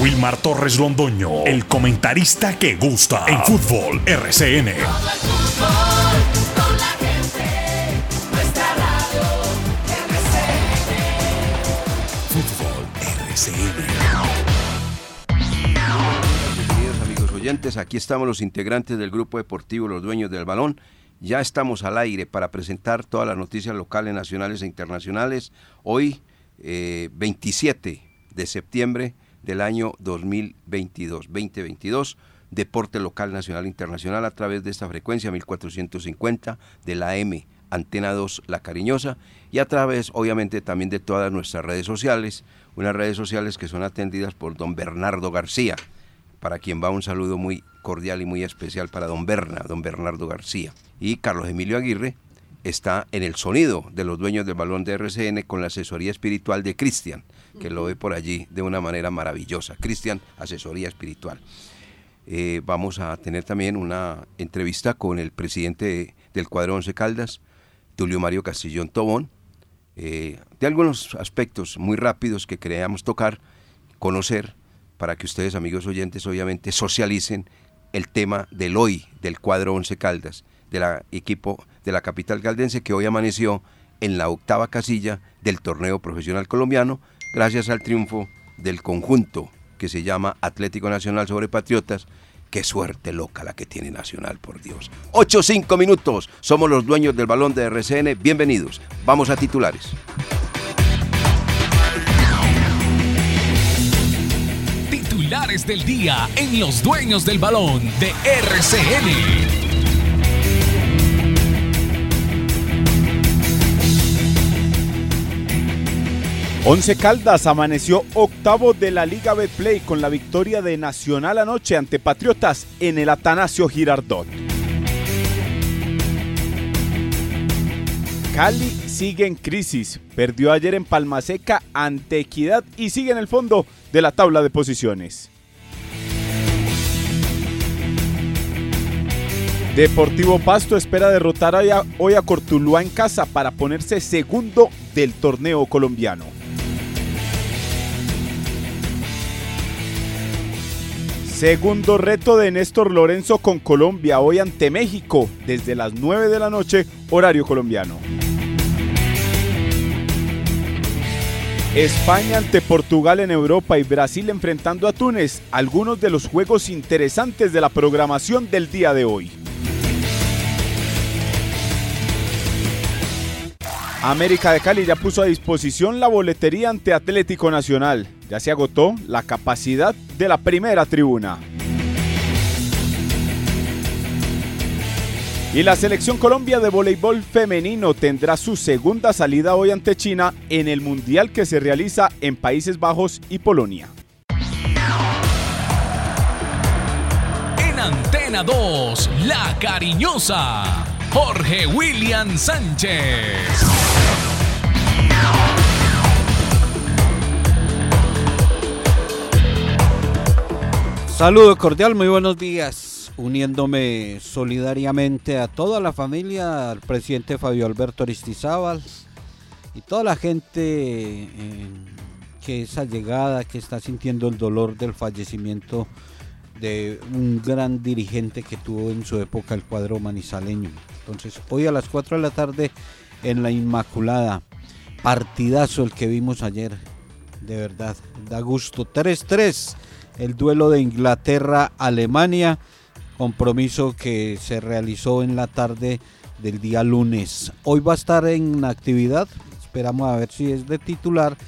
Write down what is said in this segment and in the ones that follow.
Wilmar Torres Londoño, el comentarista que gusta en fútbol RCN. Queridos amigos oyentes, aquí estamos los integrantes del grupo deportivo Los Dueños del Balón. Ya estamos al aire para presentar todas las noticias locales, nacionales e internacionales. Hoy, eh, 27 de septiembre del año 2022. 2022, deporte local, nacional e internacional a través de esta frecuencia 1450 de la M, Antena 2 La Cariñosa y a través obviamente también de todas nuestras redes sociales, unas redes sociales que son atendidas por don Bernardo García, para quien va un saludo muy cordial y muy especial para don Berna, don Bernardo García. Y Carlos Emilio Aguirre está en el sonido de los dueños del balón de RCN con la asesoría espiritual de Cristian, que lo ve por allí de una manera maravillosa. Cristian, asesoría espiritual. Eh, vamos a tener también una entrevista con el presidente del cuadro Once Caldas, Tulio Mario Castillón Tobón, eh, de algunos aspectos muy rápidos que queríamos tocar, conocer, para que ustedes, amigos oyentes, obviamente socialicen el tema del hoy, del cuadro Once Caldas, del equipo de la capital caldense que hoy amaneció en la octava casilla del torneo profesional colombiano, gracias al triunfo del conjunto que se llama Atlético Nacional sobre Patriotas. Qué suerte loca la que tiene Nacional, por Dios. 8-5 minutos. Somos los dueños del balón de RCN. Bienvenidos. Vamos a titulares. Titulares del día en los dueños del balón de RCN. Once Caldas amaneció octavo de la Liga Betplay con la victoria de Nacional anoche ante Patriotas en el Atanasio Girardot. Cali sigue en crisis, perdió ayer en Palmaseca ante Equidad y sigue en el fondo de la tabla de posiciones. Deportivo Pasto espera derrotar hoy a Cortuluá en casa para ponerse segundo del torneo colombiano. Segundo reto de Néstor Lorenzo con Colombia hoy ante México desde las 9 de la noche, horario colombiano. España ante Portugal en Europa y Brasil enfrentando a Túnez, algunos de los juegos interesantes de la programación del día de hoy. América de Cali ya puso a disposición la boletería ante Atlético Nacional. Ya se agotó la capacidad de la primera tribuna. Y la selección Colombia de voleibol femenino tendrá su segunda salida hoy ante China en el Mundial que se realiza en Países Bajos y Polonia. En Antena 2, La Cariñosa, Jorge William Sánchez. Saludo cordial, muy buenos días. Uniéndome solidariamente a toda la familia, al presidente Fabio Alberto Aristizábal y toda la gente eh, que es allegada, que está sintiendo el dolor del fallecimiento de un gran dirigente que tuvo en su época el cuadro manizaleño. Entonces, hoy a las 4 de la tarde en la Inmaculada, partidazo el que vimos ayer, de verdad, da gusto. 3-3 el duelo de Inglaterra-Alemania, compromiso que se realizó en la tarde del día lunes. Hoy va a estar en actividad, esperamos a ver si es de titular.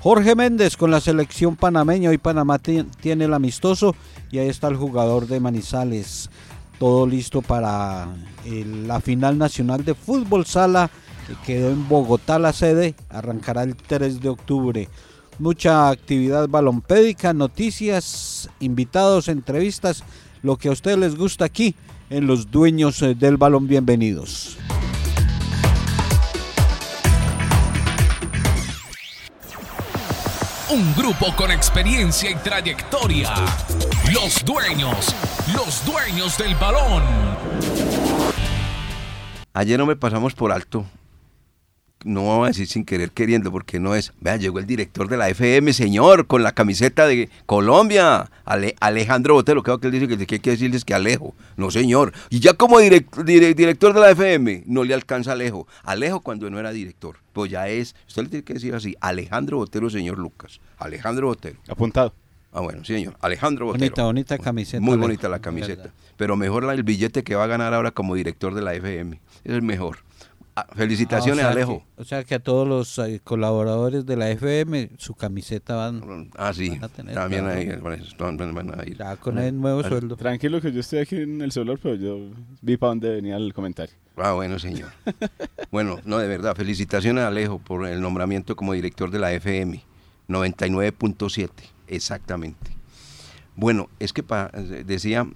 Jorge Méndez con la selección panameña, hoy Panamá tiene el amistoso y ahí está el jugador de Manizales. Todo listo para la final nacional de fútbol sala que quedó en Bogotá la sede, arrancará el 3 de octubre mucha actividad balompédica, noticias, invitados, entrevistas, lo que a ustedes les gusta aquí en Los Dueños eh, del Balón. Bienvenidos. Un grupo con experiencia y trayectoria. Los dueños, los dueños del balón. Ayer no me pasamos por alto no vamos a decir sin querer queriendo, porque no es. Vea, llegó el director de la FM, señor, con la camiseta de Colombia, Alejandro Botero. Creo que él dice que hay que decirles que Alejo. No, señor. Y ya como director de la FM, no le alcanza Alejo. Alejo cuando no era director. Pues ya es, usted le tiene que decir así, Alejandro Botero, señor Lucas. Alejandro Botero. Apuntado. Ah, bueno, señor. Alejandro Botero. Bonita, bonita camiseta. Muy bonita la camiseta. Pero mejor el billete que va a ganar ahora como director de la FM. Es el mejor. Ah, felicitaciones, ah, Alejo. o sea que a todos los eh, colaboradores de la FM su camiseta van, ah, sí, a tener. También ahí, van a ir. Ya con el nuevo sueldo. Tranquilo que yo estoy aquí en el solar, pero yo vi para dónde venía el comentario. Ah, bueno, señor. bueno, no, de verdad, felicitaciones a Alejo por el nombramiento como director de la FM. 99.7, exactamente. Bueno, es que decía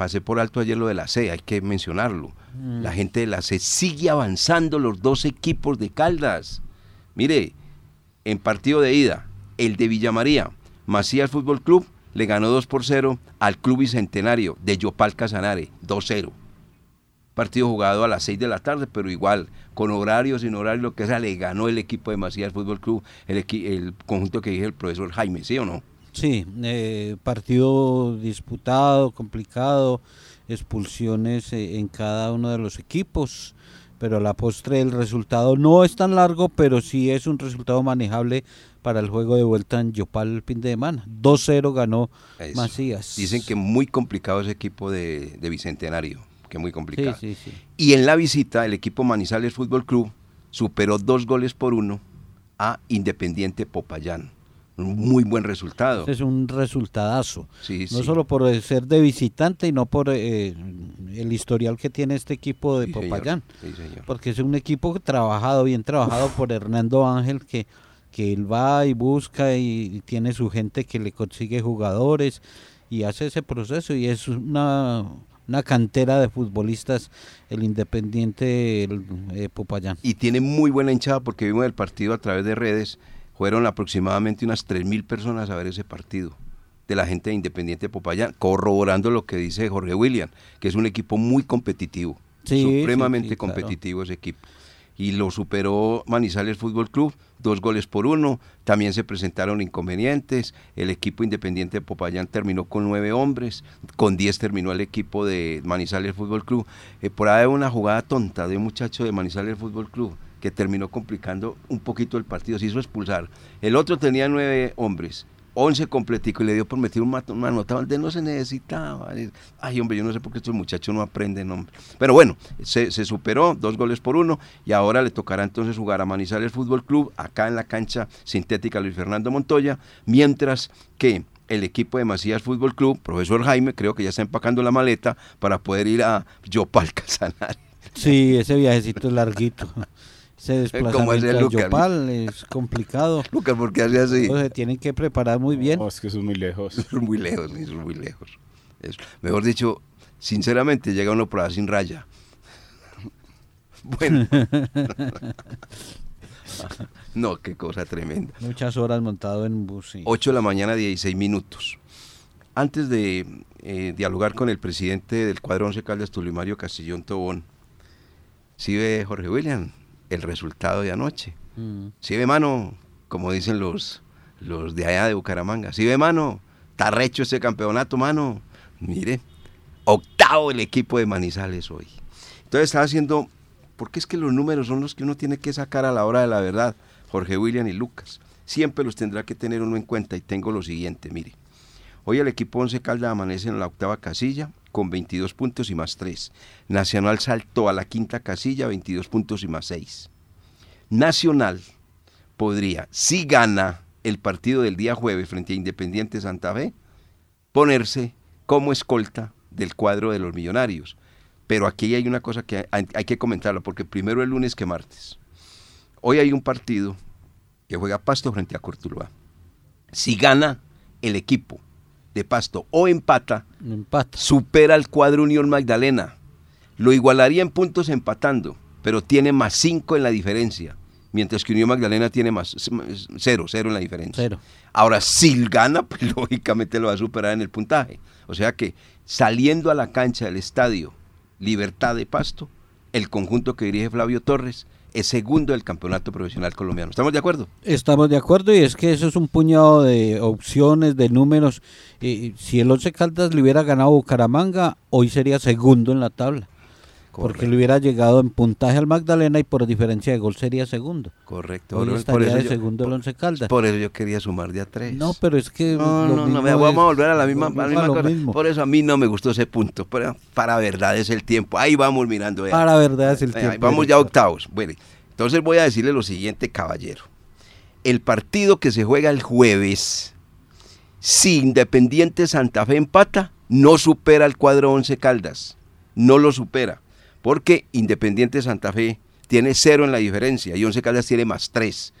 pasé por alto ayer lo de la C, hay que mencionarlo. Mm. La gente de la C sigue avanzando los dos equipos de Caldas. Mire, en partido de ida, el de Villamaría, Macías Fútbol Club le ganó 2 por 0 al Club Bicentenario de Yopal Casanare, 2-0. Partido jugado a las 6 de la tarde, pero igual, con horario, sin horario, lo que sea, le ganó el equipo de Macías Fútbol Club, el, el conjunto que dije el profesor Jaime, ¿sí o no? Sí, eh, partido disputado, complicado, expulsiones eh, en cada uno de los equipos, pero a la postre el resultado no es tan largo, pero sí es un resultado manejable para el juego de vuelta en Yopal el fin de semana. 2-0 ganó Macías. Dicen que muy complicado ese equipo de, Bicentenario, que muy complicado. Y en la visita el equipo Manizales Fútbol Club superó dos goles por uno a Independiente Popayán muy buen resultado. Es un resultadazo. no solo por ser de visitante y no por eh, el historial que tiene este equipo de Popayán. porque es un equipo trabajado, bien trabajado por Hernando Ángel, que, que él va y busca y, tiene su gente que le consigue jugadores y hace ese proceso y es una, una cantera de futbolistas el Independiente el, Popayán. Y tiene muy buena hinchada porque vimos el partido a través de redes fueron aproximadamente unas 3.000 personas a ver ese partido de la gente de Independiente Popayán, corroborando lo que dice Jorge William, que es un equipo muy competitivo, supremamente competitivo ese equipo. Y lo superó Manizales Fútbol Club, dos goles por uno. También se presentaron inconvenientes. El equipo Independiente de Popayán terminó con nueve hombres, con diez terminó el equipo de Manizales Fútbol Club. Eh, por ahí una jugada tonta de un muchacho de Manizales Fútbol Club que terminó complicando un poquito el partido, se hizo expulsar. El otro tenía nueve hombres, once completico y le dio por meter un manota donde no se necesitaba. Ay, hombre, yo no sé por qué estos muchachos no aprenden, hombre. Pero bueno, se, superó, dos goles por uno, y ahora le tocará entonces jugar a Manizales Fútbol Club, acá en la cancha sintética Luis Fernando Montoya, mientras que el equipo de Macías Fútbol Club, profesor Jaime, creo que ya está empacando la maleta para poder ir a Yopal Casanare. Sí, ese viajecito es larguito. Ese desplazamiento a Yopal es complicado. Lucas, ¿por qué hace así? Se tienen que preparar muy bien. No, es que son muy lejos. Son muy lejos, son muy lejos. mejor dicho, sinceramente, llega uno por ahí sin raya. Bueno. no, qué cosa tremenda. Muchas horas montado en bus. 8 de la mañana, 16 minutos. Antes de eh, dialogar con el presidente del cuadro 11 Caldas, Tulimario Castillón Tobón, ¿sí ve Jorge William? El resultado de anoche. Mm. Si ve mano, como dicen los, los de allá de Bucaramanga, si ve mano, está recho ese campeonato, mano. Mire, octavo el equipo de Manizales hoy. Entonces estaba haciendo, porque es que los números son los que uno tiene que sacar a la hora de la verdad, Jorge William y Lucas. Siempre los tendrá que tener uno en cuenta y tengo lo siguiente, mire. Hoy el equipo Once Caldas amanece en la octava casilla, con 22 puntos y más 3. Nacional saltó a la quinta casilla, 22 puntos y más 6. Nacional podría, si gana el partido del día jueves frente a Independiente Santa Fe, ponerse como escolta del cuadro de los millonarios. Pero aquí hay una cosa que hay, que comentarlo, porque primero el lunes que martes. Hoy hay un partido que juega Pasto frente a Cortuluá. Si gana el equipo de Pasto o empata, supera al cuadro Unión Magdalena. Lo igualaría en puntos empatando, pero tiene más 5 en la diferencia. Mientras que Unión Magdalena tiene más cero, cero en la diferencia. Ahora, si gana, pues lógicamente lo va a superar en el puntaje. O sea que saliendo a la cancha del estadio Libertad de Pasto, el conjunto que dirige Flavio Torres es segundo del campeonato profesional colombiano. ¿Estamos de acuerdo? Estamos de acuerdo y es que eso es un puñado de opciones, de números. Y si el Once Caldas le hubiera ganado Bucaramanga, hoy sería segundo en la tabla. Porque le hubiera llegado en puntaje al Magdalena y por diferencia de gol sería segundo. Correcto. Hoy estaría por eso de yo- segundo el Once Caldas. Por eso yo quería sumar de a tres. No, pero es que No, no, no, vamos a volver a la misma, a la misma cosa. mismo. Por eso a mí no me gustó ese punto. Pero para verdad es el tiempo. Ahí vamos mirando. Para verdad es el Ahí tiempo. vamos ya a octavos. Bueno, entonces voy a decirle lo siguiente, caballero. El partido que se juega el jueves, si Independiente Santa Fe empata, no supera el cuadro 11 Caldas. No lo supera. Porque Independiente Santa Fe tiene cero en la diferencia y 11 Caldas tiene más tres.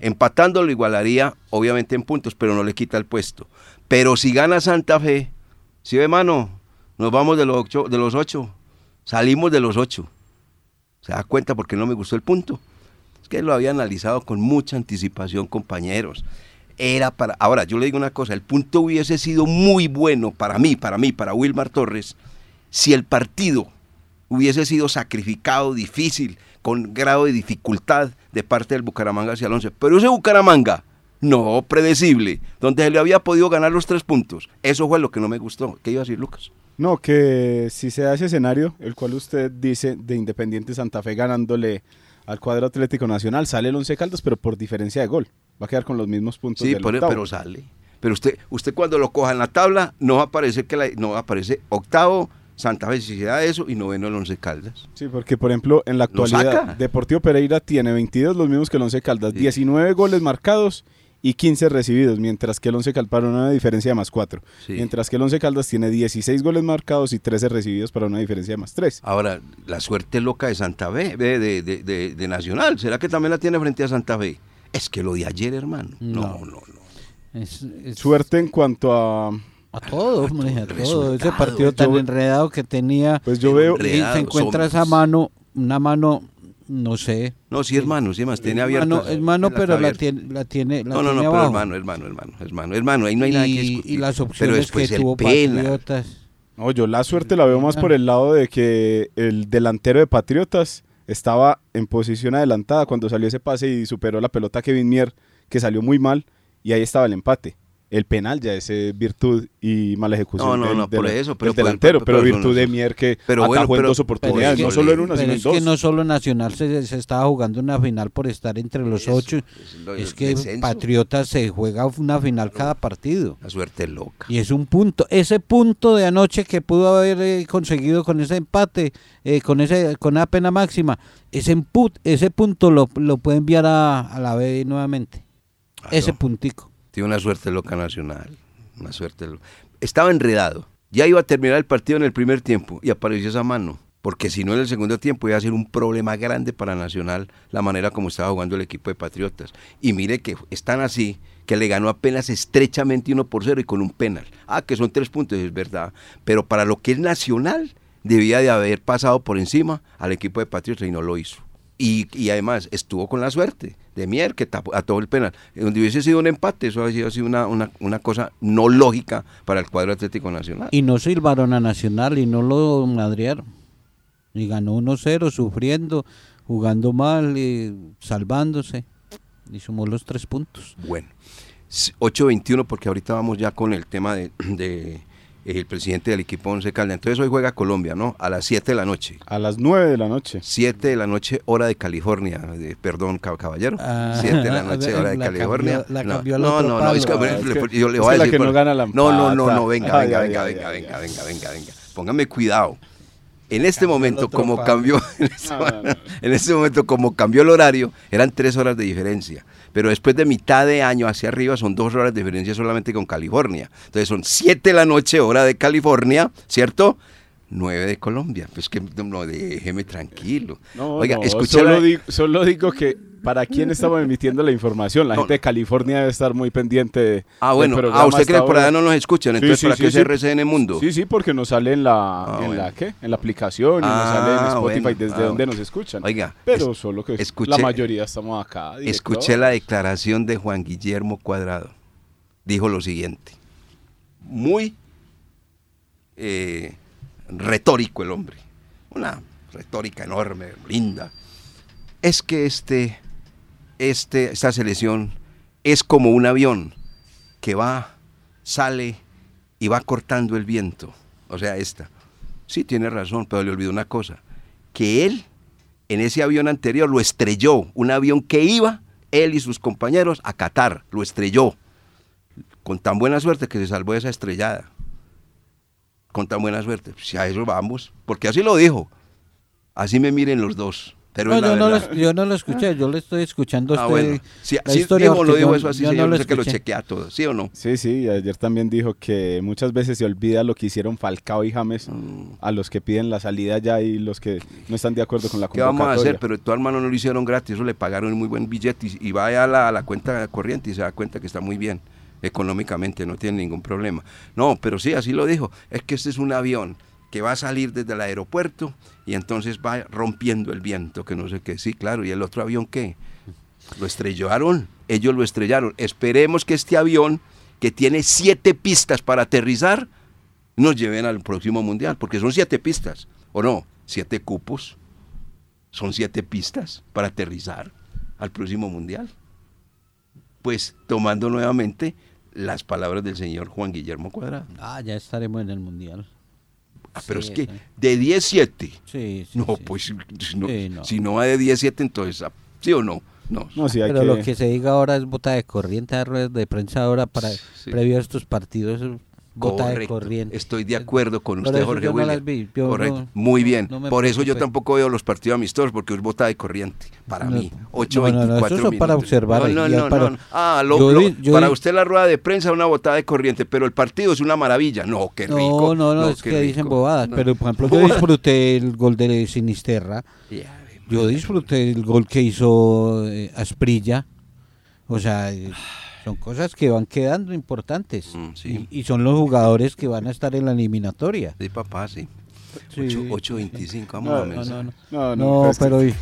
Empatando lo igualaría, obviamente en puntos, pero no le quita el puesto. Pero si gana Santa Fe, si ve mano, nos vamos de los ocho, de los ocho. Salimos de los ocho. ¿Se da cuenta porque no me gustó el punto? Es que lo había analizado con mucha anticipación, compañeros. Era para. Ahora, yo le digo una cosa: el punto hubiese sido muy bueno para mí, para mí, para Wilmar Torres, si el partido hubiese sido sacrificado, difícil, con grado de dificultad de parte del Bucaramanga hacia el 11. Pero ese Bucaramanga, no predecible, donde se le había podido ganar los tres puntos. Eso fue lo que no me gustó. ¿Qué iba a decir Lucas? No, que si se da ese escenario, el cual usted dice de Independiente Santa Fe ganándole al cuadro Atlético Nacional, sale el Once Caldas, pero por diferencia de gol. Va a quedar con los mismos puntos Sí, del octavo. pero sale. Pero usted, usted cuando lo coja en la tabla, no va a aparecer que la- no va a aparecer octavo, Santa Fe si se da eso, y noveno el Once Caldas. Sí, porque por ejemplo, en la Lo actualidad, saca. Deportivo Pereira tiene 22, los mismos que el Once Caldas, Sí. 19 goles marcados y 15 recibidos, mientras que el Once Caldas para una diferencia de más 4. Sí. Mientras que el Once Caldas tiene 16 goles marcados y 13 recibidos para una diferencia de más 3. Ahora, la suerte loca de Santa Fe, de, de- de- de- de Nacional, ¿será que también la tiene frente a Santa Fe? Es que lo de ayer, hermano. No, No. no, no. Es- es- Suerte en cuanto a... A todos, hombre, a todo. Ese partido tan Yo- enredado que tenía. Pues yo Pero veo... Y se encuentra esa mano, una mano, no sé. No, sí, hermano, sí, más tiene Es abierta. mano, es mano, la pero la tiene, la tiene, la No, no, no, tiene pero abajo. hermano, hermano, hermano, hermano, hermano, ahí no hay nada que y, discutir. y las Pero opciones que después el tuvo. Patriotas. No, yo la suerte la veo más por el lado de que el delantero de Patriotas estaba en posición adelantada cuando salió ese pase y superó la pelota a Kevin Mier, que salió muy mal, y ahí estaba el empate. El penal ya es virtud y mala ejecución No, no, del, no, por eso, pero delantero, pero- pero, pero virtud no- de Mier que pero bueno, atajó en dos oportunidades, es no que- solo en una, sino es en que dos. no solo Nacional se, se estaba jugando una final por estar entre los Eso, ocho. es lo- Es que descenso. Patriotas se juega una final cada partido. La suerte loca. Y es un punto. Ese punto de anoche que pudo haber eh, conseguido con ese empate, eh, con ese con una pena máxima, ese, emput- ese punto lo, lo puede enviar a, a la B nuevamente. Ah, ese no. puntico. Tiene una suerte loca nacional. Una suerte loca. Estaba enredado. Ya iba a terminar el partido en el primer tiempo y apareció esa mano. Porque si no en el segundo tiempo iba a ser un problema grande para Nacional la manera como estaba jugando el equipo de Patriotas. Y mire que están así, que le ganó apenas estrechamente uno por cero y con un penal. Ah, que son tres puntos, es verdad. Pero para lo que es Nacional, debía de haber pasado por encima al equipo de Patriotas y no lo hizo. Y, y además estuvo con la suerte de Mier que tapó, ató el penal. Eh, Donde hubiese sido un empate, eso habría sido una, una, una cosa no lógica para el cuadro Atlético Nacional. Y no silbaron a Nacional y no lo madrearon. Y ganó 1-0 sufriendo, jugando mal, y salvándose. Y sumó los tres puntos. Bueno, s- 8.21 porque ahorita vamos ya con el tema de, de, el presidente del equipo Once Caldas. Entonces hoy juega Colombia, ¿no? A las 7 de la noche. A las 9 de la noche. 7 de la noche, hora de California. de- perdón, cab- caballero. Ah, 7 de la noche, hora de la California. cambió- la no, cambió no, otro no, no, es que, palo. le- Ah, es le- que- yo le es voy a que la decir que no por- gana la No, no, no, no, venga, Ay, venga, ay, venga, ay, venga, ay, venga, ay. venga, venga, venga. Póngame cuidado. En este Cambió momento, como cambió, en este, No, no, no. en este momento, como cambió el horario, eran tres horas de diferencia. Pero después de mitad de año hacia arriba son dos horas de diferencia solamente con California. Entonces son siete de la noche, hora de California, ¿cierto? Nueve de Colombia. Pues que no, déjeme tranquilo. No, Oiga, no, escuché solo, digo, solo digo que para quién estamos emitiendo la información. La No, gente de California debe estar muy pendiente de, Ah, bueno, ah, usted cree que por allá no nos escuchan, Sí, entonces sí, ¿para sí, qué sí. es RCN Mundo? Sí, sí, porque nos sale en la, Ah, en bueno. la ¿qué? En la aplicación y Ah, nos sale en Spotify bueno, desde ah, donde bueno. nos escuchan. Oiga, pero es- solo que escuché- la mayoría estamos acá. Escuché la declaración de Juan Guillermo Cuadrado. Dijo lo siguiente. Muy eh, retórico el hombre. Una retórica enorme, linda. es que este, este, esta selección es como un avión que va, sale y va cortando el viento. O sea, esta. Sí, tiene razón, pero le olvidó una cosa. Que él, en ese avión anterior, lo estrelló. Un avión que iba, él y sus compañeros, a Qatar. Lo estrelló. Con tan buena suerte que se salvó de esa estrellada. Con tan buena suerte. Si a eso vamos. Porque así lo dijo. Así me miren los dos. Pero No, yo, no lo, yo no lo escuché, yo le estoy escuchando a Ah, usted bueno. Sí, la sí, historia. dijo, lo yo- eso así, yo sí, no lo sé que lo chequea todo, ¿sí o no? Sí, sí, ayer también dijo que muchas veces se olvida lo que hicieron Falcao y James Mm. a los que piden la salida ya y los que no están de acuerdo con la ¿Qué vamos a convocatoria. hacer? Pero de todas maneras no lo hicieron gratis, eso le pagaron un muy buen billete y, y va a la, a la cuenta corriente y se da cuenta que está muy bien económicamente, no tiene ningún problema. No, pero sí, así lo dijo, es que este es un avión que va a salir desde el aeropuerto y entonces va rompiendo el viento, que no sé qué, sí, claro, y el otro avión qué, lo estrellaron, ellos lo estrellaron. Esperemos que este avión, que tiene siete pistas para aterrizar, nos lleven al próximo mundial, porque son siete pistas, ¿o no? Siete cupos, son siete pistas para aterrizar al próximo mundial. Pues tomando nuevamente las palabras del señor Juan Guillermo Cuadrado. Ah, ya estaremos en el mundial. Ah, pero Sí, es que sí. de 17, Sí, sí. no, sí. pues si no, Sí, no. si no va de 17, entonces, ah, ¿sí o no? No. No, sí, hay Pero que... lo que se diga ahora es bota de corriente, a ruedas de prensa ahora para Sí. previo a estos partidos, es bota de corriente. Estoy de acuerdo con usted, Jorge yo no William. las vi, yo Correcto. no- Muy bien. no Por eso yo tampoco veo los partidos amistosos porque es bota de corriente. Para mí. no, 8 no, no, 24 eso para observar, No, no, no, para- no. Ah, lo- yo lo- di- yo para usted la rueda de prensa es una botada de corriente, pero el partido es una maravilla. No, qué rico. No, no, no, es que dicen rico. bobadas. No. Pero, por ejemplo, yo disfruté el gol de Sinisterra. Yo disfruté el gol que hizo eh, Asprilla. O sea, eh, son cosas que van quedando importantes. Mm, sí. y, y son los jugadores que van a estar en la eliminatoria. Sí, papá, sí. Sí. 8.25, vamos No, a no, no, No, no, No, pero... eh,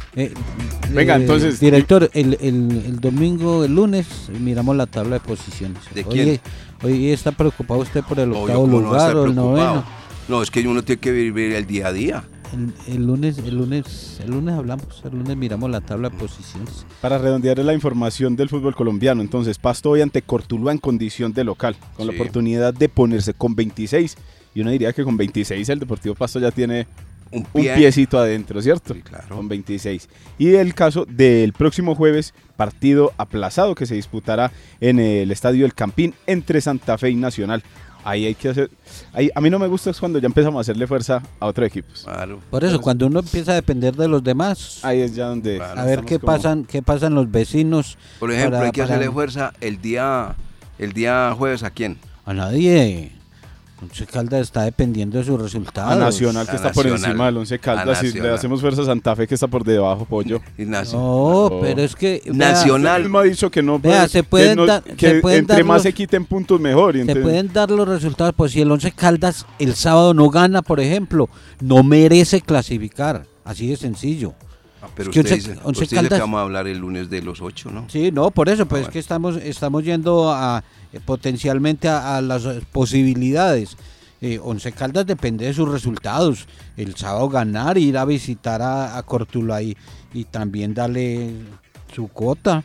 Venga, eh, entonces- Director, el, el, el domingo, el lunes, miramos la tabla de posiciones. ¿De Hoy- quién? Hoy, está preocupado usted por el Obvio, octavo ¿cómo no va a lugar o el noveno. No, es que uno tiene que vivir el día a día. El, el lunes, el lunes, el lunes hablamos, el lunes miramos la tabla de posiciones. Para redondear la información del fútbol colombiano, entonces Pasto hoy ante Cortuluá en condición de local, con la oportunidad de ponerse con 26. Y uno diría que con 26 el Deportivo Pasto ya tiene Un, un pie. piecito adentro, ¿cierto? Sí, claro. Con 26. Y el caso del próximo jueves, partido aplazado que se disputará en el Estadio El Campín entre Santa Fe y Nacional. Ahí hay que hacer... ahí- a mí no me gusta es cuando ya empezamos a hacerle fuerza a otros equipos. Claro. Por eso, cuando uno empieza a depender de los demás, Ahí es ya donde... Claro. a ver qué como- pasan, qué pasan los vecinos. Por ejemplo, para- hay que para- hacerle fuerza el día, el día jueves a quién? A nadie. Once Caldas está dependiendo de sus resultados. A Nacional que A está por Nacional. encima del Once Caldas y le hacemos fuerza a Santa Fe que está por debajo, pollo. No, No. pero es que vea, Nacional. Mismo ha dicho que no Vea, se pueden que, no- dar- que se pueden entre dar más los- se quiten puntos mejor. y se pueden dar los resultados. Pues si el Once Caldas el sábado no gana, por ejemplo, no merece clasificar. Así de sencillo. Ah, pero usted, Once- dice, Once usted dice que vamos a hablar el lunes de los ocho, ¿no? Sí, no, por eso, pues Ah, es que estamos, estamos yendo a eh, potencialmente a, a las eh, posibilidades. Eh, Once Caldas depende de sus resultados. El sábado ganar, ir a visitar a, a Cortula y, y también darle su cuota,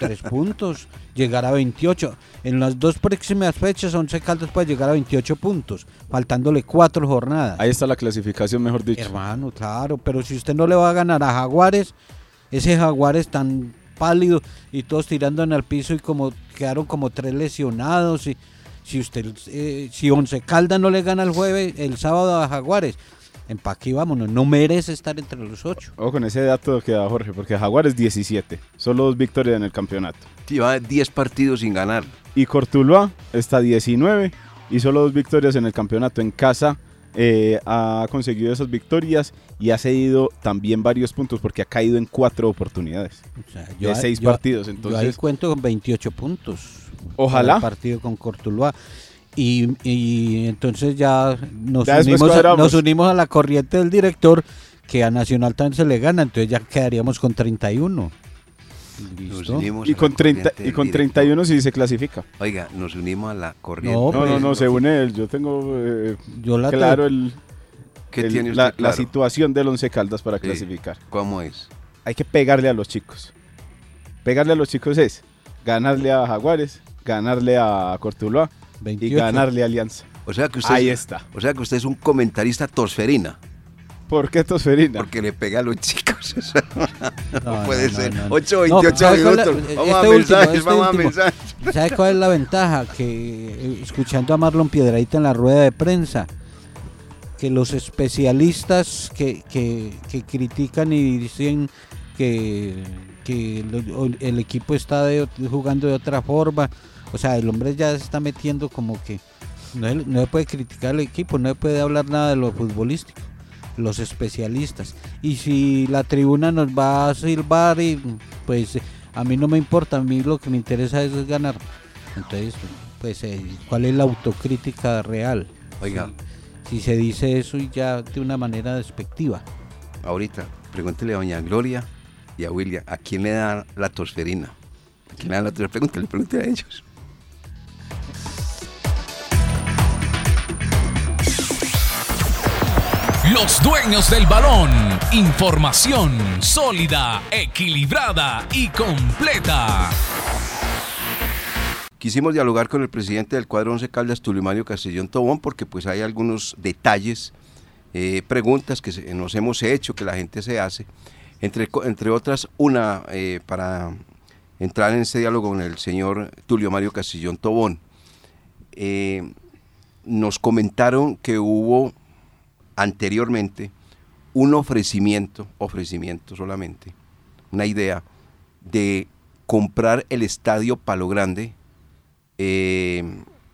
tres puntos, llegar a 28. En las dos próximas fechas, Once Caldas puede llegar a 28 puntos, faltándole cuatro jornadas. Ahí está la clasificación, mejor dicho. Hermano, claro, pero si usted no le va a ganar a Jaguares, ese Jaguares tan pálido y todos tirando en el piso y como quedaron como tres lesionados y si usted eh, si Once Caldas no le gana el jueves, el sábado a Jaguares, empaque y vámonos, no merece estar entre los ocho. Ojo con ese dato que da Jorge, porque Jaguares 17, solo dos victorias en el campeonato. Lleva 10 partidos sin ganar. Y Cortuluá está 19 y solo dos victorias en el campeonato. En casa eh, ha conseguido esas victorias y ha cedido también varios puntos porque ha caído en cuatro oportunidades. O sea, De ahí- seis partidos, Yo ahí entonces- cuento con 28 puntos. Ojalá. El partido con Cortuluá. Y, y entonces ya nos, Ya unimos a, nos unimos a la corriente del director que a Nacional también se le gana, entonces ya quedaríamos con 31. Nos ¿Listo? Y la con, 30, corriente y con director. 31 sí se clasifica. Oiga, nos unimos a la corriente. No, No, no, pues, no, se une él. Yo tengo eh, Yo la claro el, ¿Qué el- tiene usted la, la claro? situación del Once Caldas para Sí. clasificar. ¿Cómo es? hay que pegarle a los chicos. Pegarle a los chicos es ganarle a Jaguares, ganarle a Y 28. ganarle a Alianza. O sea que usted Ahí es, está. O sea que usted es un comentarista tosferina, ¿Por qué Tosferina? porque le pega a los chicos. no, No, puede no, ser. no, no. 8, No, 28 ¿sabe cuál es la- minutos. Vamos este a último, mensajes, este vamos a mensajes. ¿Sabe cuál es la ventaja? Que eh, escuchando a Marlon Piedradita en la rueda de prensa, que los especialistas que, que- que critican y dicen que, que el equipo está de jugando de otra forma, o sea, el hombre ya se está metiendo como que no, no puede criticar al equipo, no se puede hablar nada de lo futbolístico, los especialistas. Y si la tribuna nos va a silbar, y, pues a mí no me importa, a mí lo que me interesa es ganar. Entonces, pues, eh, ¿cuál es la autocrítica real? Oiga, Si, si se dice eso y ya de una manera despectiva. ahorita, pregúntele a doña Gloria y a William, ¿a quién le da la tosferina? ¿A quién le da la tosferina? Pregúntele, pregúntele a ellos. Los dueños del balón. Información sólida, equilibrada y completa. Quisimos dialogar con el presidente del cuadro 11 Caldas, Tulio Mario Castellón Tobón, porque pues hay algunos detalles, eh, preguntas que nos hemos hecho, que la gente se hace, entre, entre otras una eh, para entrar en este diálogo con el señor Tulio Mario Castellón Tobón. Eh, nos comentaron que hubo anteriormente un ofrecimiento, ofrecimiento solamente, una idea de comprar el estadio Palo Grande eh,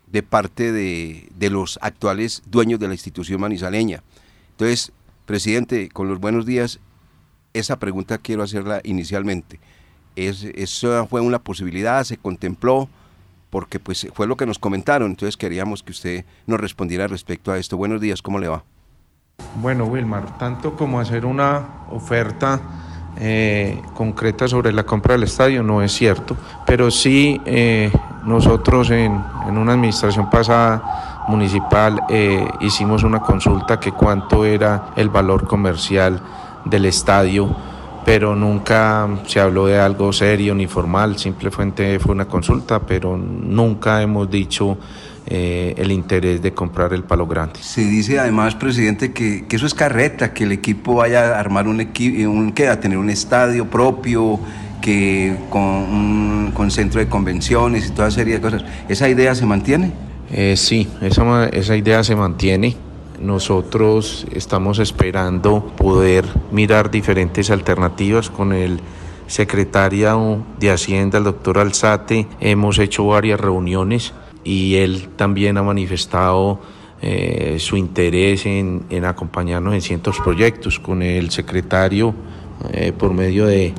de parte de, de los actuales dueños de la institución manizaleña. Entonces, presidente, con los buenos días, esa pregunta quiero hacerla inicialmente. Es, ¿Eso fue una posibilidad? ¿Se contempló? Porque pues fue lo que nos comentaron, entonces queríamos que usted nos respondiera respecto a esto. Buenos días, ¿cómo le va? Bueno, Wilmar, tanto como hacer una oferta eh, concreta sobre la compra del estadio no es cierto, pero sí eh, nosotros en, una administración pasada municipal eh, hicimos una consulta que cuánto era el valor comercial del estadio, pero nunca se habló de algo serio ni formal, simplemente fue una consulta, pero nunca hemos dicho eh, el interés de comprar el palo grande. Se dice además, presidente, que, que eso es carreta, que el equipo vaya a armar un equipo, un, que a tener un estadio propio, que con, un, con centro de convenciones y toda serie de cosas. ¿Esa idea se mantiene? Eh, sí, esa idea se mantiene. Nosotros estamos esperando poder mirar diferentes alternativas con el secretario de Hacienda, el doctor Alzate. Hemos hecho varias reuniones y él también ha manifestado eh, su interés en, en acompañarnos en ciertos proyectos. Con el secretario, eh, por medio de,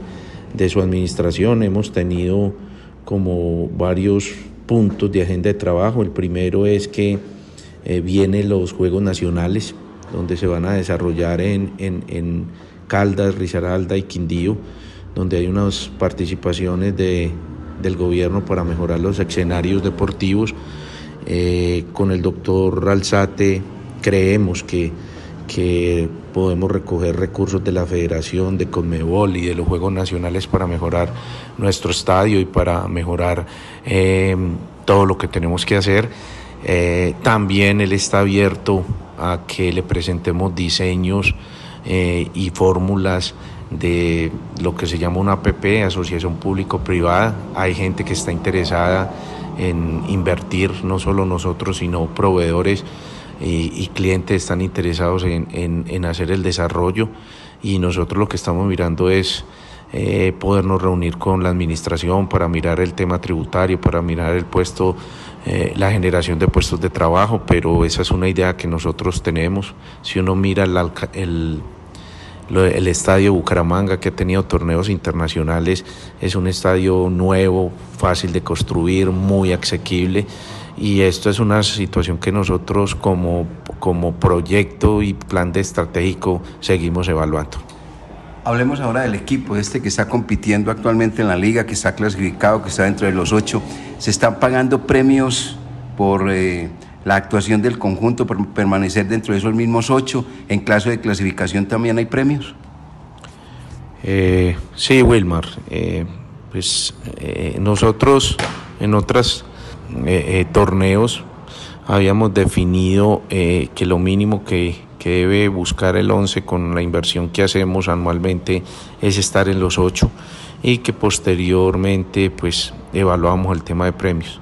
de su administración, hemos tenido como varios puntos de agenda de trabajo. El primero es que eh, vienen los Juegos Nacionales, donde se van a desarrollar en, en, en Caldas, Risaralda y Quindío, donde hay unas participaciones de, del gobierno para mejorar los escenarios deportivos. Eh, con el doctor Alzate creemos que, que podemos recoger recursos de la Federación, de Conmebol y de los Juegos Nacionales para mejorar nuestro estadio y para mejorar eh, todo lo que tenemos que hacer. Eh, también él está abierto a que le presentemos diseños y fórmulas de lo que se llama una APP, Asociación Público-Privada. Hay gente que está interesada en invertir, no solo nosotros, sino proveedores y, y clientes están interesados en, en, en, hacer el desarrollo y nosotros lo que estamos mirando es eh, podernos reunir con la administración para mirar el tema tributario, para mirar el puesto, eh, la generación de puestos de trabajo, pero esa es una idea que nosotros tenemos. Si uno mira el, el el estadio Bucaramanga que ha tenido torneos internacionales es un estadio nuevo, fácil de construir, muy asequible y esto es una situación que nosotros como, como proyecto y plan de estratégico seguimos evaluando. Hablemos ahora del equipo, este que está compitiendo actualmente en la liga, que está clasificado, que está dentro de los ocho. ¿Se están pagando premios por eh, la actuación del conjunto, por permanecer dentro de esos mismos ocho? ¿En caso de clasificación también hay premios? Eh, sí, Wilmar. Eh, pues nosotros en otros torneos habíamos definido que lo mínimo que, que debe buscar el 11 con la inversión que hacemos anualmente es estar en los 8 y que posteriormente pues evaluamos el tema de premios.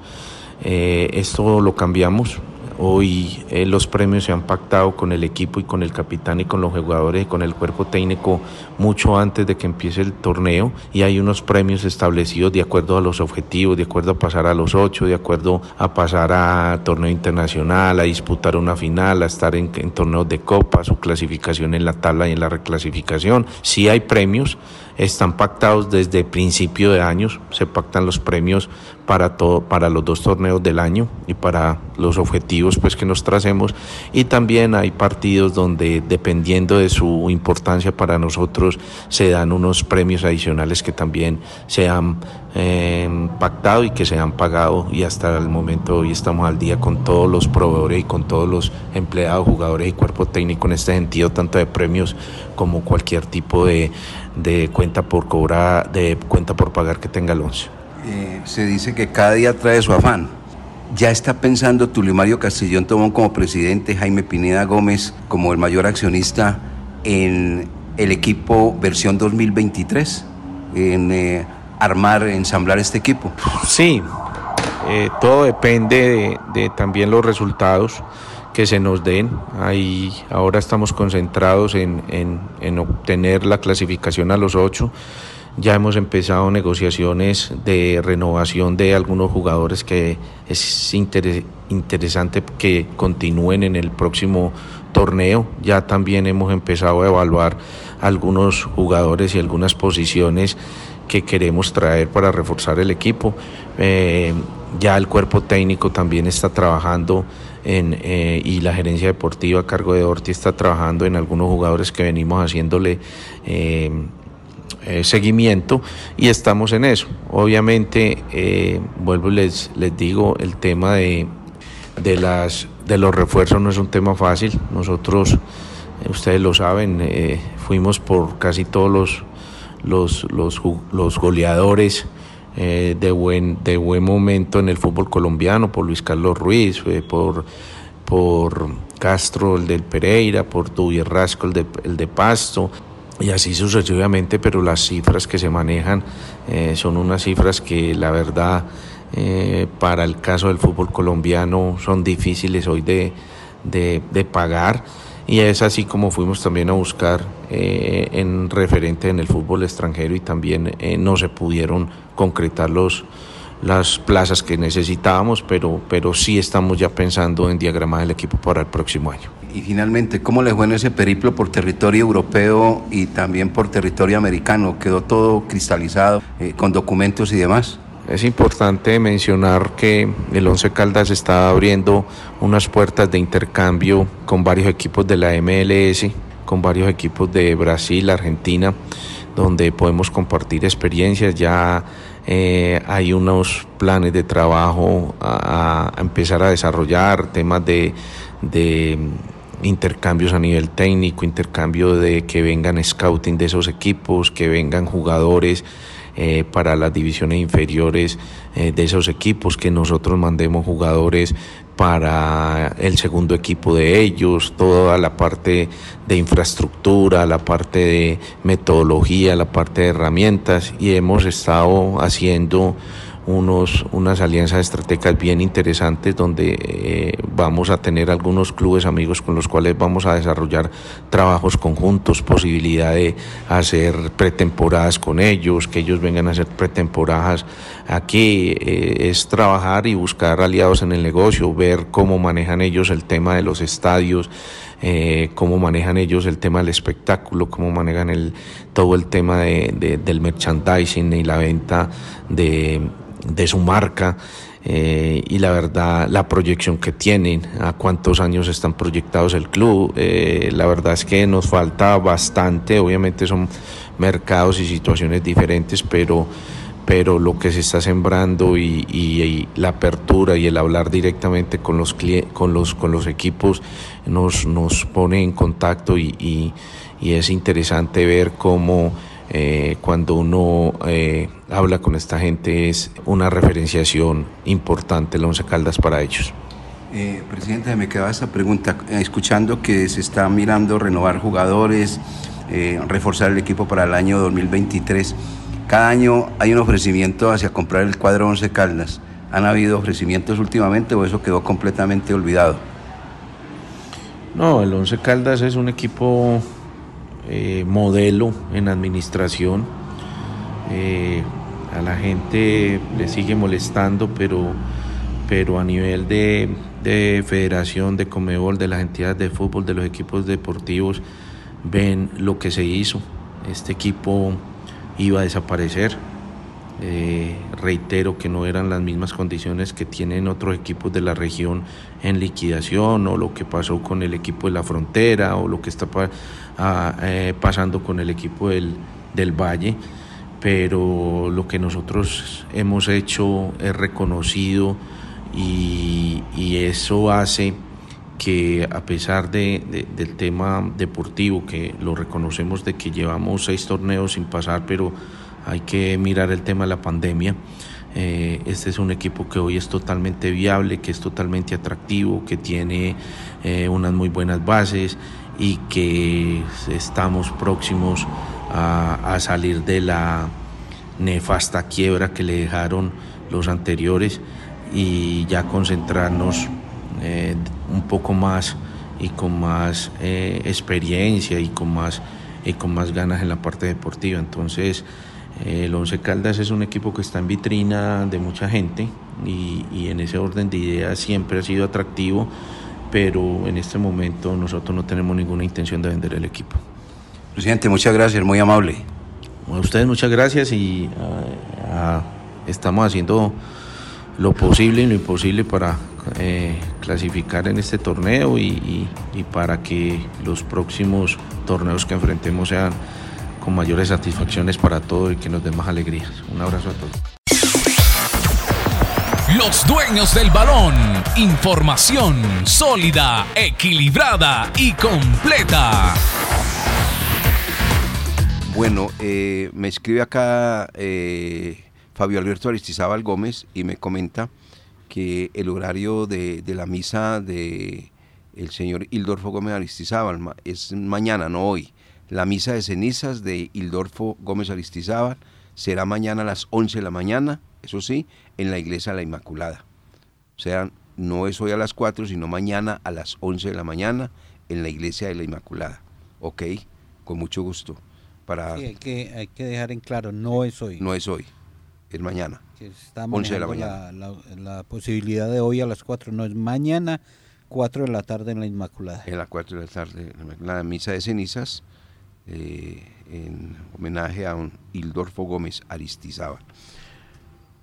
Eh, esto lo cambiamos. Hoy eh, los premios se han pactado con el equipo y con el capitán y con los jugadores y con el cuerpo técnico mucho antes de que empiece el torneo y hay unos premios establecidos de acuerdo a los objetivos, de acuerdo a pasar a los ocho, de acuerdo a pasar a torneo internacional, a disputar una final, a estar en, en torneos de copa, su clasificación en la tabla y en la reclasificación. Sí hay premios están pactados desde principio de años, se pactan los premios para todo, para los dos torneos del año y para los objetivos pues que nos tracemos. Y también hay partidos donde dependiendo de su importancia para nosotros se dan unos premios adicionales que también se han eh, pactado y que se han pagado y hasta el momento hoy estamos al día con todos los proveedores y con todos los empleados, jugadores y cuerpo técnico en este sentido, tanto de premios como cualquier tipo de, de cuenta por cobrar, de cuenta por pagar que tenga el. Eh, se dice que cada día trae su afán. ¿Ya está pensando Tulio Mario Castellón Tomón como presidente, Jaime Pineda Gómez como el mayor accionista en el equipo versión 2023? En eh, armar, ensamblar este equipo. Sí, eh, todo depende de, también los resultados que se nos den. Ahí ahora estamos concentrados en, en obtener la clasificación a los ocho. Ya hemos empezado negociaciones de renovación de algunos jugadores que es interesante que continúen en el próximo torneo. Ya también hemos empezado a evaluar algunos jugadores y algunas posiciones que queremos traer para reforzar el equipo. Eh, ya el cuerpo técnico también está trabajando en, eh, y la gerencia deportiva a cargo de Orti está trabajando en algunos jugadores que venimos haciéndole eh, seguimiento y estamos en eso. Obviamente, vuelvo y les, les digo, el tema de, de, las, de los refuerzos no es un tema fácil. Nosotros, ustedes lo saben, fuimos por casi todos los, los, los, los goleadores. de, buen, de buen momento en el fútbol colombiano, por Luis Carlos Ruiz, por, por Castro, el del Pereira, por Duy Rasco, el de, el de Pasto, y así sucesivamente, pero las cifras que se manejan eh, son unas cifras que la verdad eh, para el caso del fútbol colombiano son difíciles hoy de, de, pagar y es así como fuimos también a buscar eh, en referente en el fútbol extranjero y también no se pudieron concretar los, las plazas que necesitábamos, pero, pero sí estamos ya pensando en diagramar el equipo para el próximo año. Y finalmente, ¿cómo les fue en ese periplo por territorio europeo y también por territorio americano? ¿Quedó todo cristalizado eh, con documentos y demás? Es importante mencionar que el Once Caldas está abriendo unas puertas de intercambio con varios equipos de la MLS, con varios equipos de Brasil, Argentina, donde podemos compartir experiencias. Ya eh, hay unos planes de trabajo a, empezar a desarrollar, temas de, intercambios a nivel técnico, intercambio de que vengan scouting de esos equipos, que vengan jugadores eh, para las divisiones inferiores eh, de esos equipos, que nosotros mandemos jugadores para el segundo equipo de ellos, toda la parte de infraestructura, la parte de metodología, la parte de herramientas y hemos estado haciendo unos, unas alianzas estratégicas bien interesantes donde eh, vamos a tener algunos clubes amigos con los cuales vamos a desarrollar trabajos conjuntos, posibilidad de hacer pretemporadas con ellos, que ellos vengan a hacer pretemporadas aquí, eh, es trabajar y buscar aliados en el negocio, ver cómo manejan ellos el tema de los estadios, eh, cómo manejan ellos el tema del espectáculo, cómo manejan el, todo el tema de, del merchandising y la venta de de su marca eh, y la verdad la proyección que tienen, a cuántos años están proyectados el club. Eh, la verdad es que nos falta bastante, obviamente son mercados y situaciones diferentes, pero pero lo que se está sembrando y, la apertura y el hablar directamente con los, con los, con los equipos nos, nos pone en contacto y, y es interesante ver cómo eh, cuando uno eh, habla con esta gente es una referenciación importante el Once Caldas para ellos. Eh, presidente, me quedaba esta pregunta, escuchando que se está mirando renovar jugadores, reforzar el equipo para el año 2023. Cada año hay un ofrecimiento hacia comprar el cuadro Once Caldas. ¿Han habido ofrecimientos últimamente o eso quedó completamente olvidado? No, el Once Caldas es un equipo eh, modelo en administración. Eh, a la gente le sigue molestando, pero, pero a nivel de, de federación, de Comebol, de las entidades de fútbol, de los equipos deportivos, ven lo que se hizo. Este equipo iba a desaparecer. Eh, reitero que no eran las mismas condiciones que tienen otros equipos de la región en liquidación o lo que pasó con el equipo de la frontera o lo que está eh, pasando con el equipo del, del Valle, pero lo que nosotros hemos hecho es reconocido y, eso hace que a pesar de, del tema deportivo, que lo reconocemos de que llevamos seis torneos sin pasar, pero hay que mirar el tema de la pandemia. Eh, este es un equipo que hoy es totalmente viable, que es totalmente atractivo, que tiene eh, unas muy buenas bases y que estamos próximos a, salir de la nefasta quiebra que le dejaron los anteriores y ya concentrarnos eh, un poco más y con más eh, experiencia y con más, y con más ganas en la parte deportiva. Entonces, eh, el Once Caldas es un equipo que está en vitrina de mucha gente y, y en ese orden de ideas siempre ha sido atractivo pero en este momento nosotros no tenemos ninguna intención de vender el equipo. Presidente, muchas gracias, muy amable. A ustedes muchas gracias y ah, estamos haciendo lo posible y lo imposible para eh, clasificar en este torneo y, y para que los próximos torneos que enfrentemos sean con mayores satisfacciones para todos y que nos den más alegrías. Un abrazo a todos. Los dueños del balón. Información sólida, equilibrada y completa. Bueno, eh, me escribe acá eh, Fabio Alberto Aristizábal Gómez y me comenta que el horario de, la misa de el señor Hildorfo Gómez Aristizábal es mañana, no hoy. La misa de cenizas de Hildorfo Gómez Aristizábal será mañana a las 11 de la mañana eso sí, en la iglesia de la Inmaculada. O sea, no es hoy a las 4, sino mañana a las 11 de la mañana en la iglesia de la Inmaculada. Ok, con mucho gusto. Para... Sí, hay que, hay que dejar en claro, no es hoy. No es hoy, es mañana. Que 11 de la mañana. La, posibilidad de hoy a las 4 no es mañana, 4 de la tarde en la Inmaculada. En las 4 de la tarde, la misa de cenizas, eh, en homenaje a un Hildorfo Gómez Aristizábal.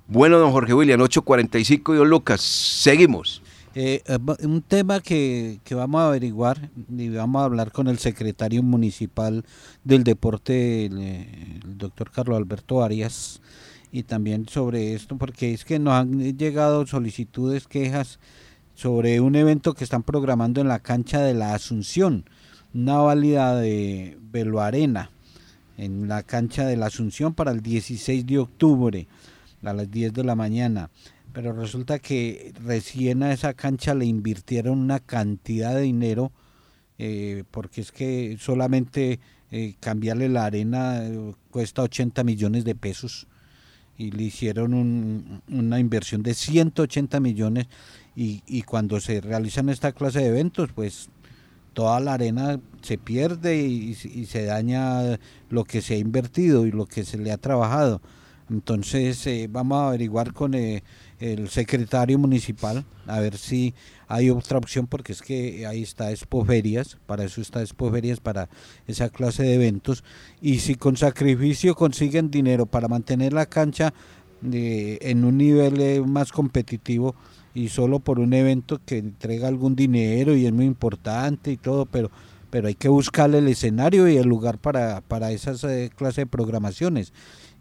Bueno, don Jorge William, 8.45 y don Lucas, seguimos. Eh, eh, un tema que, vamos a averiguar y vamos a hablar con el secretario municipal del deporte, el, eh, doctor Carlos Alberto Arias, y también sobre esto, porque es que nos han llegado solicitudes, quejas sobre un evento que están programando en la cancha de la Asunción, una válida de Velo Arena, en la cancha de la Asunción para el 16 de octubre a las 10 de la mañana. Pero resulta que recién a esa cancha le invirtieron una cantidad de dinero, eh, porque es que solamente eh, cambiarle la arena eh, cuesta 80 millones de pesos. Y le hicieron una inversión de 180 millones. Y, cuando se realizan esta clase de eventos pues toda la arena se pierde y, se daña lo que se ha invertido y lo que se le ha trabajado entonces eh, vamos a averiguar con eh, el secretario municipal a ver si hay otra opción porque es que ahí está Expoferias, para eso está Expoferias, para esa clase de eventos. Y si con sacrificio consiguen dinero para mantener la cancha eh, en un nivel más competitivo y solo por un evento que entrega algún dinero y es muy importante y todo, pero pero hay que buscarle el escenario y el lugar para, para esas clase de programaciones.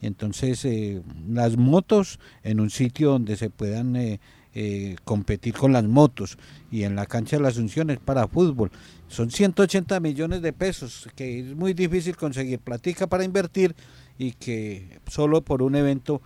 Entonces, eh, las motos en un sitio donde se puedan eh, eh, competir con las motos y en la cancha de la Asunción es para fútbol. Son 180 millones de pesos que es muy difícil conseguir platica para invertir y que solo por un evento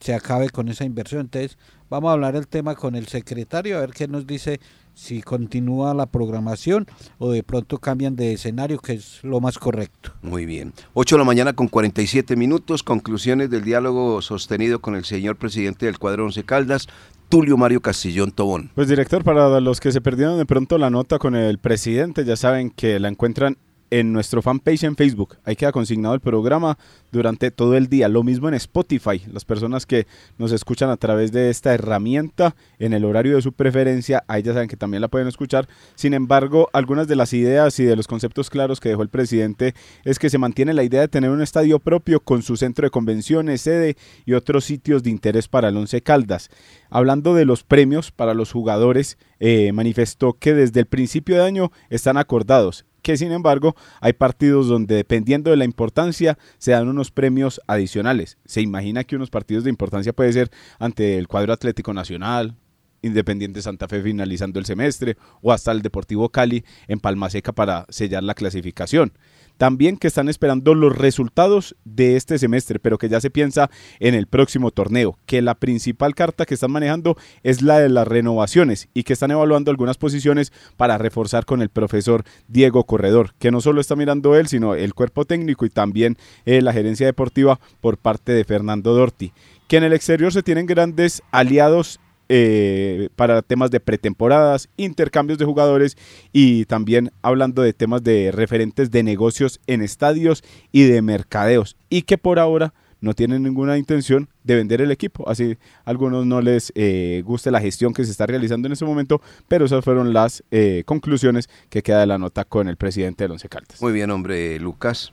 se acabe con esa inversión. Entonces vamos a hablar el tema con el secretario a ver qué nos dice si continúa la programación o de pronto cambian de escenario, que es lo más correcto. Muy bien. 8 de la mañana con 47 minutos, conclusiones del diálogo sostenido con el señor presidente del cuadro Once Caldas, Tulio Mario Castillón Tobón. Pues director, para los que se perdieron de pronto la nota con el presidente, ya saben que la encuentran en nuestro fanpage en Facebook. Ahí queda consignado el programa durante todo el día. Lo mismo en Spotify. Las personas que nos escuchan a través de esta herramienta en el horario de su preferencia, ahí ya saben que también la pueden escuchar. Sin embargo, algunas de las ideas y de los conceptos claros que dejó el presidente es que se mantiene la idea de tener un estadio propio con su centro de convenciones, sede y otros sitios de interés para el Once Caldas. Hablando de los premios para los jugadores, eh, manifestó que desde el principio de año están acordados que sin embargo hay partidos donde dependiendo de la importancia se dan unos premios adicionales. Se imagina que unos partidos de importancia puede ser ante el cuadro Atlético Nacional, Independiente Santa Fe finalizando el semestre o hasta el Deportivo Cali en Palma Seca para sellar la clasificación. También que están esperando los resultados de este semestre, pero que ya se piensa en el próximo torneo, que la principal carta que están manejando es la de las renovaciones y que están evaluando algunas posiciones para reforzar con el profesor Diego Corredor, que no solo está mirando él, sino el cuerpo técnico y también eh, la gerencia deportiva por parte de Fernando Dorti que en el exterior se tienen grandes aliados eh, para temas de pretemporadas, intercambios de jugadores y también hablando de temas de referentes de negocios en estadios y de mercadeos y que por ahora no tienen ninguna intención de vender el equipo. Así a algunos no les eh, guste la gestión que se está realizando en ese momento, pero esas fueron las eh, conclusiones que queda de la nota con el presidente del Once Caldas. Muy bien, hombre, Lucas.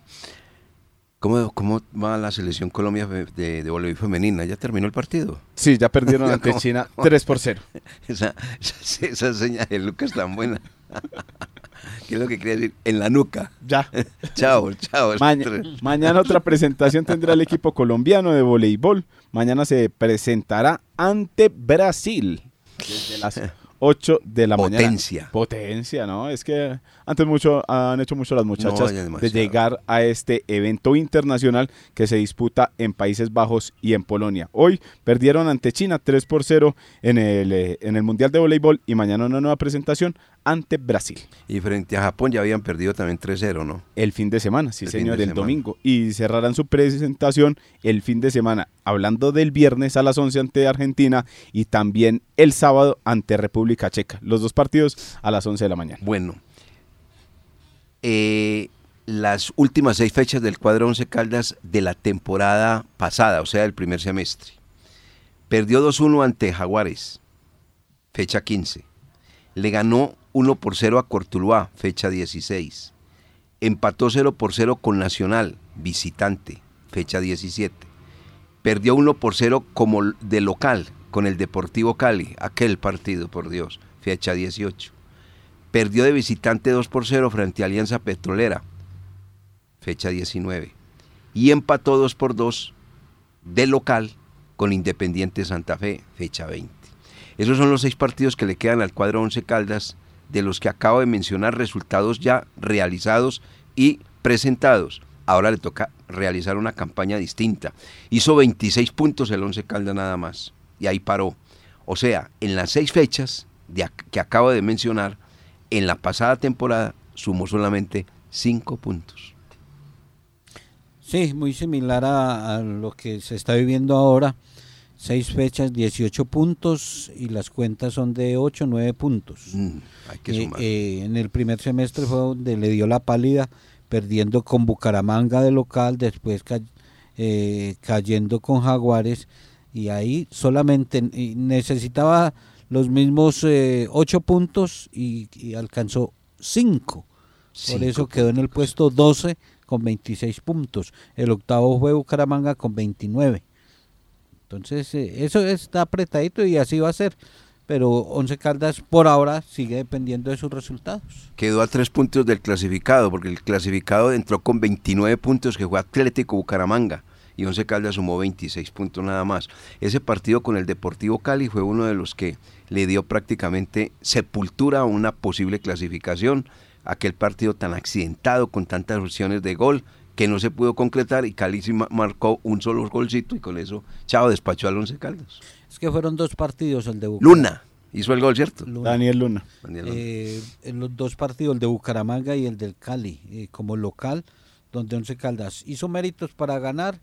¿Cómo, ¿Cómo va la selección Colombia de, de voleibol femenina? ¿Ya terminó el partido? Sí, ya perdieron ante China 3 por 0. Esa, esa, esa señal de Lucas tan buena. ¿Qué es lo que quería decir? En la nuca. Ya. chao, chao. Maña, mañana otra presentación tendrá el equipo colombiano de voleibol. Mañana se presentará ante Brasil. Desde las 8 de la mañana. Potencia. Potencia, ¿no? Es que antes mucho han hecho mucho las muchachas de llegar a este evento internacional que se disputa en Países Bajos y en Polonia. Hoy perdieron ante China 3 por 0 en el, eh, en el Mundial de Voleibol y mañana una nueva presentación ante Brasil. Y frente a Japón ya habían perdido también 3-0, ¿no? El fin de semana, sí El señor, de el semana. domingo. Y cerrarán su presentación el fin de semana, hablando del viernes a las 11 ante Argentina y también el sábado ante República Checa. Los dos partidos a las 11 de la mañana. Bueno, eh, las últimas seis fechas del cuadro 11 Caldas de la temporada pasada, o sea, del primer semestre. Perdió 2-1 ante Jaguares, fecha 15. Le ganó 1 por 0 a Cortuluá, fecha 16. Empató 0 por 0 con Nacional, visitante, fecha 17. Perdió 1 por 0 como de local con el Deportivo Cali, aquel partido, por Dios, fecha 18. Perdió de visitante 2 por 0 frente a Alianza Petrolera, fecha 19. Y empató 2 por 2 de local con Independiente Santa Fe, fecha 20. Esos son los seis partidos que le quedan al cuadro 11 Caldas, de los que acabo de mencionar, resultados ya realizados y presentados. Ahora le toca realizar una campaña distinta. Hizo 26 puntos el 11 Caldas nada más, y ahí paró. O sea, en las seis fechas de que acabo de mencionar, en la pasada temporada sumó solamente 5 puntos. Sí, muy similar a, a lo que se está viviendo ahora. Seis fechas, 18 puntos y las cuentas son de 8, 9 puntos. Mm, hay que Eh, sumar. eh, en el primer semestre fue donde le dio la pálida, perdiendo con Bucaramanga de local, después ca- eh, cayendo con Jaguares y ahí solamente necesitaba los mismos eh, 8 puntos y, y alcanzó 5. Por eso quedó en el puesto 12 con 26 puntos. El octavo fue Bucaramanga con 29. Entonces, eh, eso está apretadito y así va a ser. Pero Once Caldas por ahora sigue dependiendo de sus resultados. Quedó a tres puntos del clasificado, porque el clasificado entró con 29 puntos que fue Atlético Bucaramanga. y Once Caldas sumó 26 puntos nada más. Ese partido con el Deportivo Cali fue uno de los que le dio prácticamente sepultura a una posible clasificación, aquel partido tan accidentado con tantas opciones de gol que no se pudo concretar y Cali sí marcó un solo golcito y con eso Chao despachó al Once Caldas. Es que fueron dos partidos el de Luna hizo el gol, ¿cierto? Daniel Luna. Eh, en los dos partidos, el de Bucaramanga y el del Cali, eh, como local, donde Once Caldas hizo méritos para ganar,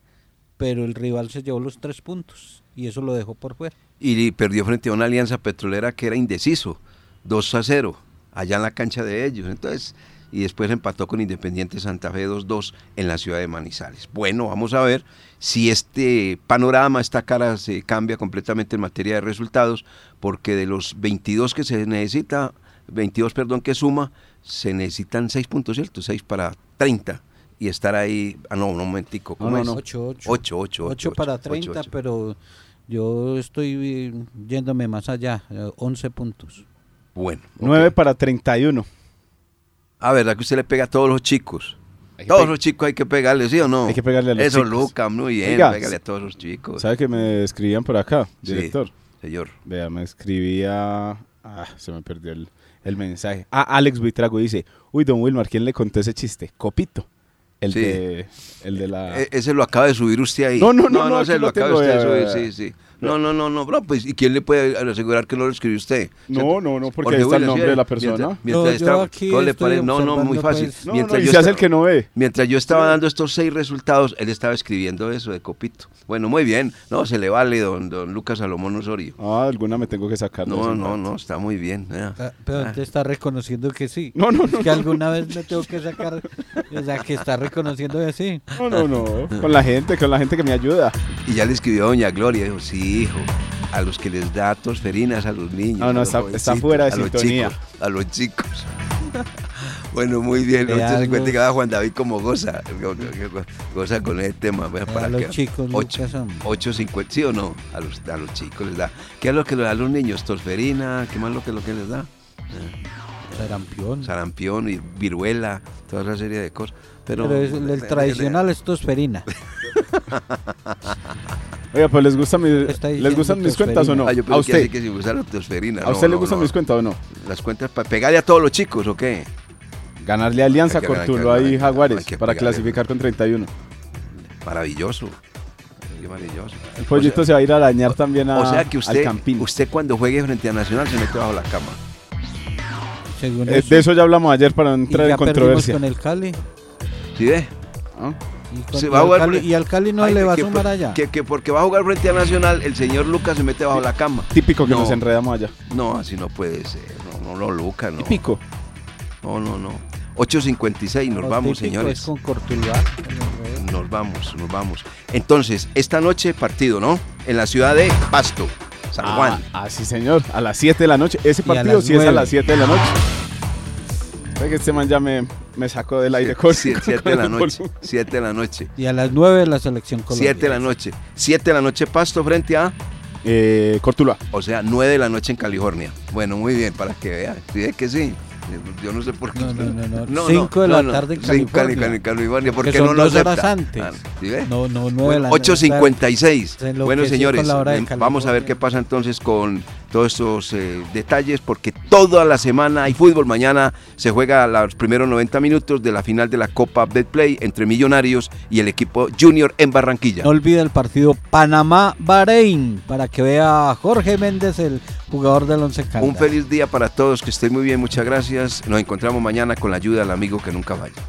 pero el rival se llevó los tres puntos y eso lo dejó por fuera. Y perdió frente a una alianza petrolera que era indeciso, 2 a 0, allá en la cancha de ellos. Entonces, y después empató con Independiente Santa Fe 2-2 en la ciudad de Manizales. Bueno, vamos a ver si este panorama, esta cara se cambia completamente en materia de resultados, porque de los 22 que se necesita, 22, perdón, que suma, se necesitan 6 puntos, ¿cierto? 6 para 30 y estar ahí, ah no, un momentico, ¿cómo es? 8, 8. 8, 8, 8, para 30, pero yo estoy yéndome más allá, 11 puntos. Bueno. 9 para 31. Ah, ¿verdad que usted le pega a todos los chicos? Todos los chicos hay que pegarle, ¿sí o no? Hay que pegarle a los Eso, chicos. Lucas, muy bien, pégale a todos los chicos. ¿Sabe que me escribían por acá, director? Sí, señor. Vea, me escribía... Ah, se me perdió el, el mensaje. Ah, Alex Buitrago dice, uy, don Wilmar, ¿quién le contó ese chiste? Copito. El, Sí. de, el de la... E- ese lo acaba de subir usted ahí. No, no, no, no, ese aquí lo lo acaba usted de subir, sí, sí. No, no, no, no, bro, pues, ¿y quién le puede asegurar que no lo escribió usted? No, no, no, porque ahí está el nombre de la mientras- persona. Mientras, No, yo estaba- aquí ¿cómo le parece? No, no, muy fácil. pues. no, mientras, no, y yo se hace el que no ve. mientras yo estaba dando estos seis resultados, él estaba escribiendo eso de Copito. Bueno, muy bien. No, se le vale, don, don Lucas Salomón Osorio. Ah, alguna me tengo que sacar. No, no, no, está muy bien. Ah, Pero Ah. te está reconociendo que sí. No, no, no, Que alguna vez me tengo que sacar. O sea, que está reconociendo que sí. No, no, no. Con la gente, con la gente que me ayuda. Y ya le escribió a doña Gloria, dijo, sí, hijo, a los que les da tosferinas a los niños. No, no, a los está- está fuera de a los sintonía. chicos, a los chicos. bueno, muy bien, usted se cuenta los- que va Juan David como goza, go- go- go- goza con ese tema. A para los que- chicos, ocho- Lucas, hombre. 8.50, ¿sí o no? A los, a los chicos les da. ¿Qué es lo que le da a los niños? Tosferina, ¿qué más lo que, lo que les da? Sarampión. Sarampión y viruela, toda esa serie de cosas. Pero, Pero es- el, tradicional es tosferina. Oiga, pues les gustan mis, Está ¿les gustan mis cuentas o no? Ah, yo a pensé que usted. que si. ¿A no, usted le no, gustan no. mis cuentas o no? Las cuentas para pegarle a todos los chicos, ¿o qué? Ganarle a Alianza, Cortulo y hay Jaguares que para clasificar con 31. Maravilloso. Qué maravilloso. El pollito o sea, se va a ir a dañar también a, o sea que al usted, Campín. usted cuando juegue frente a Nacional se mete bajo la cama. Según Eh, de eso ya hablamos ayer para no y entrar ya en controversia. con el Cali. ¿Sí ve? ¿Ah? Y, Se y al Cali, por- y al Cali no Ay, le va a sumar por- allá. Que, que porque va a jugar frente a Nacional, el señor Lucas se mete bajo la cama. Típico que No. nos enredamos allá. No, así no puede ser. No, no, no, Lucas, no. Típico. No, no, no. 8.56, nos vamos, señores. Es con Cortuluá. Nos vamos, nos vamos. Entonces, esta noche partido, ¿no? En la ciudad de Pasto, San Juan. Ah, ah, sí, señor. A las 7 de la noche. Ese partido sí es a las 7 de la noche. Que este man ya me, me sacó del aire con 7 con de la noche. volumen. 7 de la noche. Y a las 9 la selección colombiana. 7 de la noche. 7 de la noche Pasto frente a, Eh, Cortuluá. o sea, 9 de la noche en California. Bueno, muy bien, para que vean. Sí, es que sí. Yo no sé por qué. No, no, no, no. Cinco de la tarde en California. en California. ¿Por qué no lo acepta? antes. No, no, 9 de Bueno, la 8.56. Se enloqueció Bueno, señores, em, vamos a ver qué pasa entonces con todos estos eh, detalles, porque toda la semana hay fútbol. Mañana se juega los primeros 90 minutos de la final de la Copa Betplay entre Millonarios y el equipo Junior en Barranquilla. No olvide el partido Panamá-Bahrein para que vea a Jorge Méndez, el jugador del Once Caldas. Un feliz día para todos, que estén muy bien, muchas gracias. Nos encontramos mañana con la ayuda del amigo que nunca vaya.